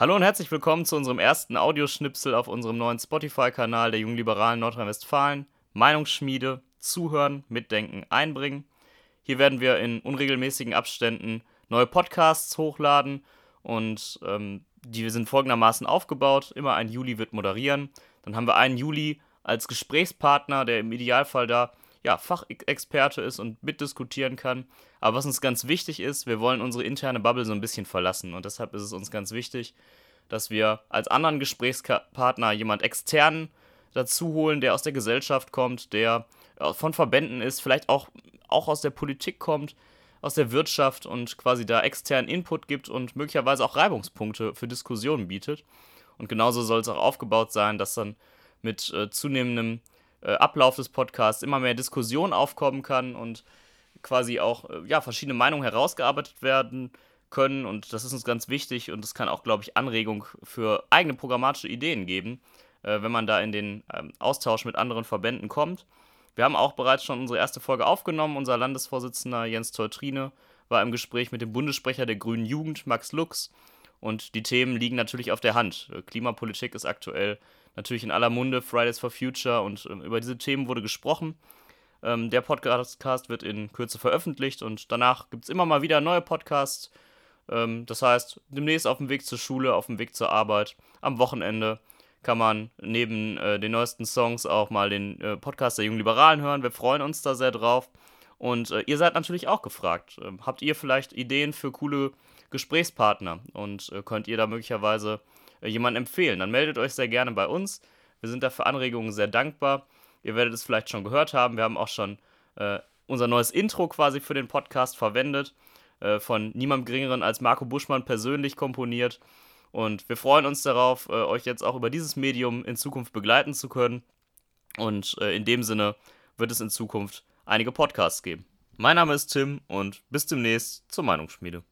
Hallo und herzlich willkommen zu unserem ersten Audioschnipsel auf unserem neuen Spotify-Kanal der Jungen Liberalen Nordrhein-Westfalen. Meinungsschmiede, zuhören, mitdenken, einbringen. Hier werden wir in unregelmäßigen Abständen neue Podcasts hochladen und ähm, die sind folgendermaßen aufgebaut. Immer ein Juli wird moderieren. Dann haben wir einen Juli als Gesprächspartner, der im Idealfall da ja, Fachexperte ist und mitdiskutieren kann. Aber was uns ganz wichtig ist, wir wollen unsere interne Bubble so ein bisschen verlassen. Und deshalb ist es uns ganz wichtig, dass wir als anderen Gesprächspartner jemand externen dazu holen, der aus der Gesellschaft kommt, der äh, von Verbänden ist, vielleicht auch, auch aus der Politik kommt, aus der Wirtschaft und quasi da externen Input gibt und möglicherweise auch Reibungspunkte für Diskussionen bietet. Und genauso soll es auch aufgebaut sein, dass dann mit äh, zunehmendem äh, Ablauf des Podcasts immer mehr Diskussion aufkommen kann und quasi auch äh, ja, verschiedene Meinungen herausgearbeitet werden können. Und das ist uns ganz wichtig und es kann auch, glaube ich, Anregung für eigene programmatische Ideen geben, äh, wenn man da in den ähm, Austausch mit anderen Verbänden kommt. Wir haben auch bereits schon unsere erste Folge aufgenommen. Unser Landesvorsitzender Jens Teutrine war im Gespräch mit dem Bundessprecher der Grünen Jugend, Max Lux. Und die Themen liegen natürlich auf der Hand. Klimapolitik ist aktuell natürlich in aller Munde, Fridays for Future und äh, über diese Themen wurde gesprochen. Ähm, der Podcast wird in Kürze veröffentlicht und danach gibt es immer mal wieder neue Podcasts. Ähm, das heißt, demnächst auf dem Weg zur Schule, auf dem Weg zur Arbeit, am Wochenende kann man neben äh, den neuesten Songs auch mal den äh, Podcast der Jungen Liberalen hören. Wir freuen uns da sehr drauf. Und äh, ihr seid natürlich auch gefragt. Ähm, habt ihr vielleicht Ideen für coole Gesprächspartner und äh, könnt ihr da möglicherweise äh, jemanden empfehlen? Dann meldet euch sehr gerne bei uns. Wir sind da für Anregungen sehr dankbar. Ihr werdet es vielleicht schon gehört haben. Wir haben auch schon äh, unser neues Intro quasi für den Podcast verwendet. von niemandem Geringeren als Marco Buschmann persönlich komponiert. Und wir freuen uns darauf, äh, euch jetzt auch über dieses Medium in Zukunft begleiten zu können. Und äh, in dem Sinne wird es in Zukunft einige Podcasts geben. Mein Name ist Tim und bis demnächst zur Meinungsschmiede.